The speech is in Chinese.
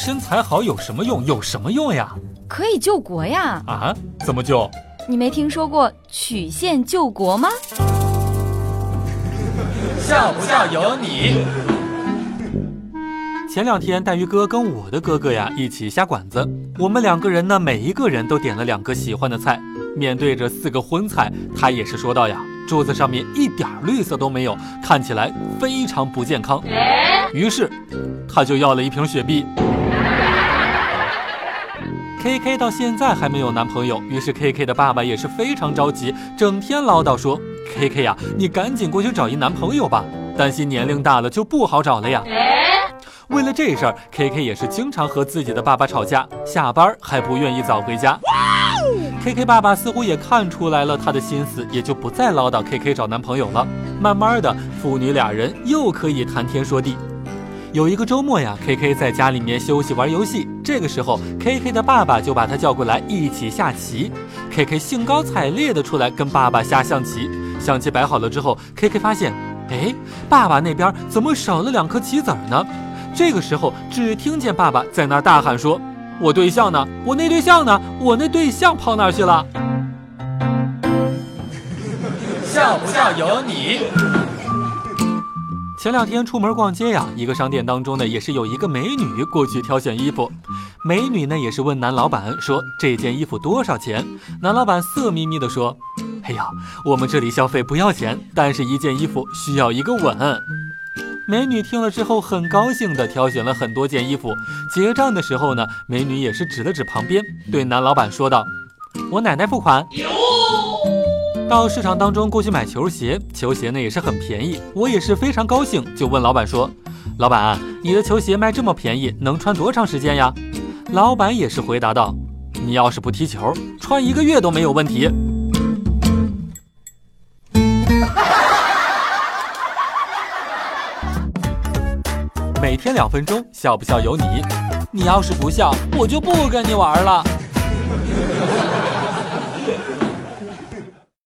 身材好有什么用？有什么用呀？可以救国呀！啊？怎么救？你没听说过曲线救国吗？笑不笑由你。前两天，带鱼哥跟我的哥哥呀一起下馆子，我们两个人呢，每一个人都点了两个喜欢的菜。面对着四个荤菜，他也是说道呀：“桌子上面一点绿色都没有，看起来非常不健康。”于是，他就要了一瓶雪碧。K K 到现在还没有男朋友，于是 K K 的爸爸也是非常着急，整天唠叨说：“K K 呀，你赶紧过去找一男朋友吧，担心年龄大了就不好找了呀。”为了这事儿，K K 也是经常和自己的爸爸吵架，下班还不愿意早回家。K K 爸爸似乎也看出来了他的心思，也就不再唠叨 K K 找男朋友了。慢慢的，父女俩人又可以谈天说地。有一个周末呀，K K 在家里面休息玩游戏，这个时候 K K 的爸爸就把他叫过来一起下棋。K K 兴高采烈的出来跟爸爸下象棋。象棋摆好了之后，K K 发现，哎，爸爸那边怎么少了两颗棋子呢？这个时候，只听见爸爸在那大喊说：“我对象呢？我那对象呢？我那对象跑哪去了？”笑不笑由你。前两天出门逛街呀，一个商店当中呢，也是有一个美女过去挑选衣服。美女呢，也是问男老板说：“这件衣服多少钱？”男老板色眯眯的说：“哎呀，我们这里消费不要钱，但是一件衣服需要一个吻。”美女听了之后，很高兴地挑选了很多件衣服。结账的时候呢，美女也是指了指旁边，对男老板说道：“我奶奶付款。”到市场当中过去买球鞋，球鞋呢也是很便宜，我也是非常高兴，就问老板说：“老板，你的球鞋卖这么便宜，能穿多长时间呀？”老板也是回答道：“你要是不踢球，穿一个月都没有问题。”每天两分钟，笑不笑由你。你要是不笑，我就不跟你玩了。